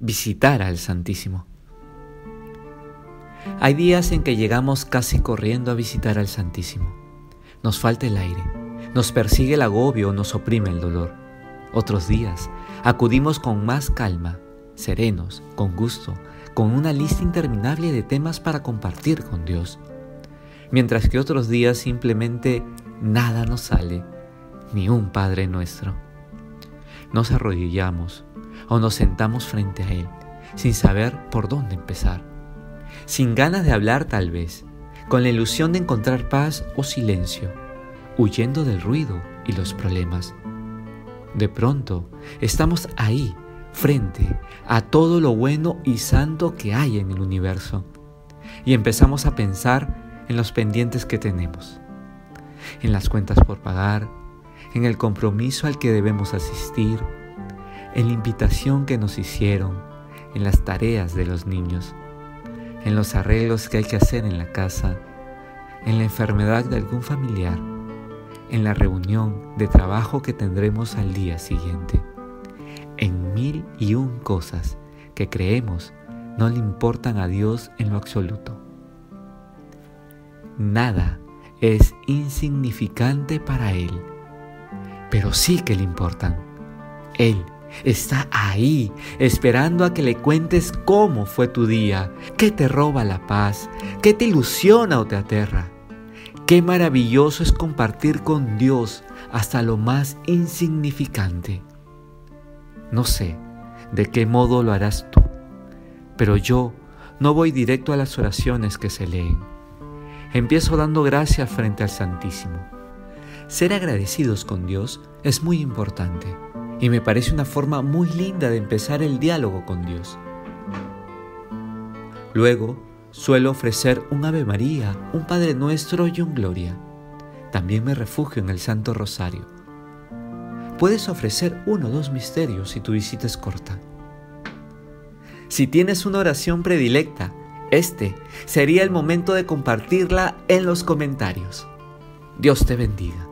visitar al Santísimo. Hay días en que llegamos casi corriendo a visitar al Santísimo. Nos falta el aire, nos persigue el agobio nos oprime el dolor. Otros días acudimos con más calma, serenos, con gusto, con una lista interminable de temas para compartir con Dios. Mientras que otros días simplemente nada nos sale, ni un Padre nuestro. Nos arrodillamos o nos sentamos frente a Él, sin saber por dónde empezar, sin ganas de hablar tal vez, con la ilusión de encontrar paz o silencio, huyendo del ruido y los problemas. De pronto, estamos ahí, frente a todo lo bueno y santo que hay en el universo, y empezamos a pensar en los pendientes que tenemos, en las cuentas por pagar, en el compromiso al que debemos asistir, en la invitación que nos hicieron, en las tareas de los niños, en los arreglos que hay que hacer en la casa, en la enfermedad de algún familiar, en la reunión de trabajo que tendremos al día siguiente, en mil y un cosas que creemos no le importan a Dios en lo absoluto. Nada es insignificante para Él, pero sí que le importan. Él está ahí, esperando a que le cuentes cómo fue tu día, qué te roba la paz, qué te ilusiona o te aterra. Qué maravilloso es compartir con Dios hasta lo más insignificante. No sé de qué modo lo harás tú, pero yo no voy directo a las oraciones que se leen. Empiezo dando gracias frente al Santísimo. Ser agradecidos con Dios es muy importante y me parece una forma muy linda de empezar el diálogo con Dios. Luego, suelo ofrecer un Ave María, un Padre Nuestro y un Gloria. También me refugio en el Santo Rosario. Puedes ofrecer uno o dos misterios si tu visita es corta. Si tienes una oración predilecta, este sería el momento de compartirla en los comentarios. Dios te bendiga.